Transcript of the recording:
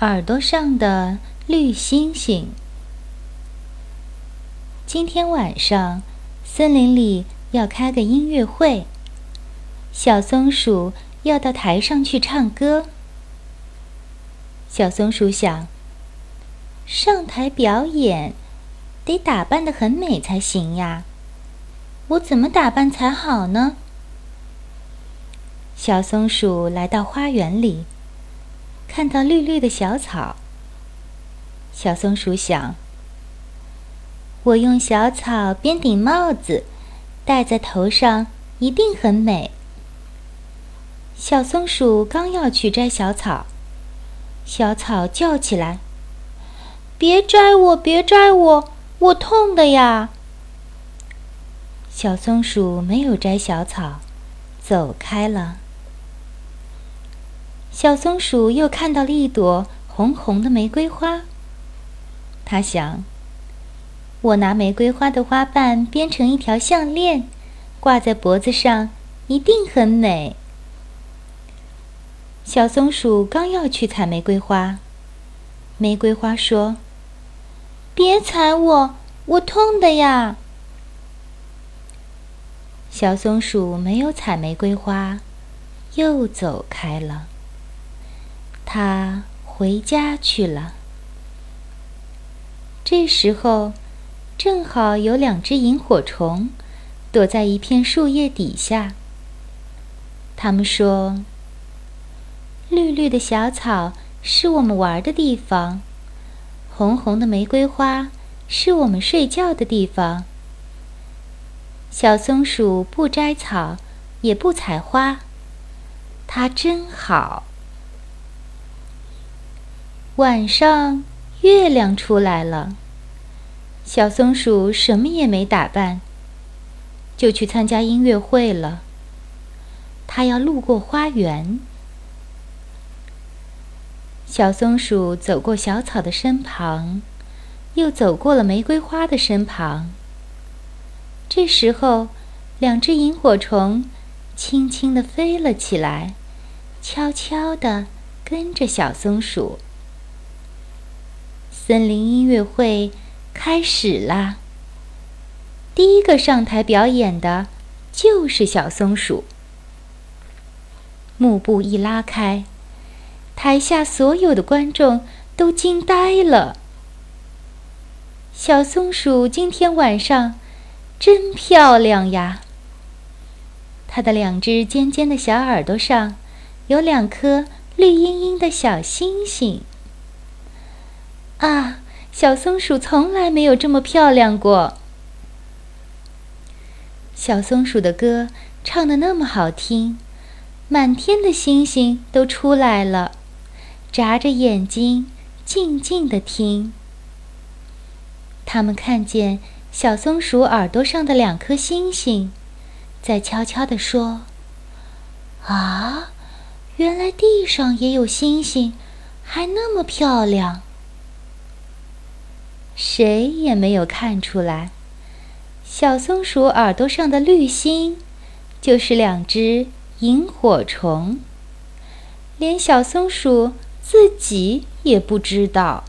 耳朵上的绿星星。今天晚上，森林里要开个音乐会。小松鼠要到台上去唱歌。小松鼠想，上台表演，得打扮得很美才行呀。我怎么打扮才好呢？小松鼠来到花园里。看到绿绿的小草，小松鼠想：“我用小草编顶帽子，戴在头上，一定很美。”小松鼠刚要去摘小草，小草叫起来：“别摘我，别摘我，我痛的呀！”小松鼠没有摘小草，走开了。小松鼠又看到了一朵红红的玫瑰花。它想：“我拿玫瑰花的花瓣编成一条项链，挂在脖子上，一定很美。”小松鼠刚要去采玫瑰花，玫瑰花说：“别踩我，我痛的呀！”小松鼠没有采玫瑰花，又走开了。他回家去了。这时候，正好有两只萤火虫躲在一片树叶底下。他们说：“绿绿的小草是我们玩的地方，红红的玫瑰花是我们睡觉的地方。小松鼠不摘草，也不采花，它真好。”晚上，月亮出来了。小松鼠什么也没打扮，就去参加音乐会了。它要路过花园。小松鼠走过小草的身旁，又走过了玫瑰花的身旁。这时候，两只萤火虫轻轻地飞了起来，悄悄地跟着小松鼠。森林音乐会开始啦！第一个上台表演的就是小松鼠。幕布一拉开，台下所有的观众都惊呆了。小松鼠今天晚上真漂亮呀！它的两只尖尖的小耳朵上有两颗绿茵茵的小星星。啊，小松鼠从来没有这么漂亮过。小松鼠的歌唱的那么好听，满天的星星都出来了，眨着眼睛静静的听。他们看见小松鼠耳朵上的两颗星星，在悄悄地说：“啊，原来地上也有星星，还那么漂亮。”谁也没有看出来，小松鼠耳朵上的绿星，就是两只萤火虫。连小松鼠自己也不知道。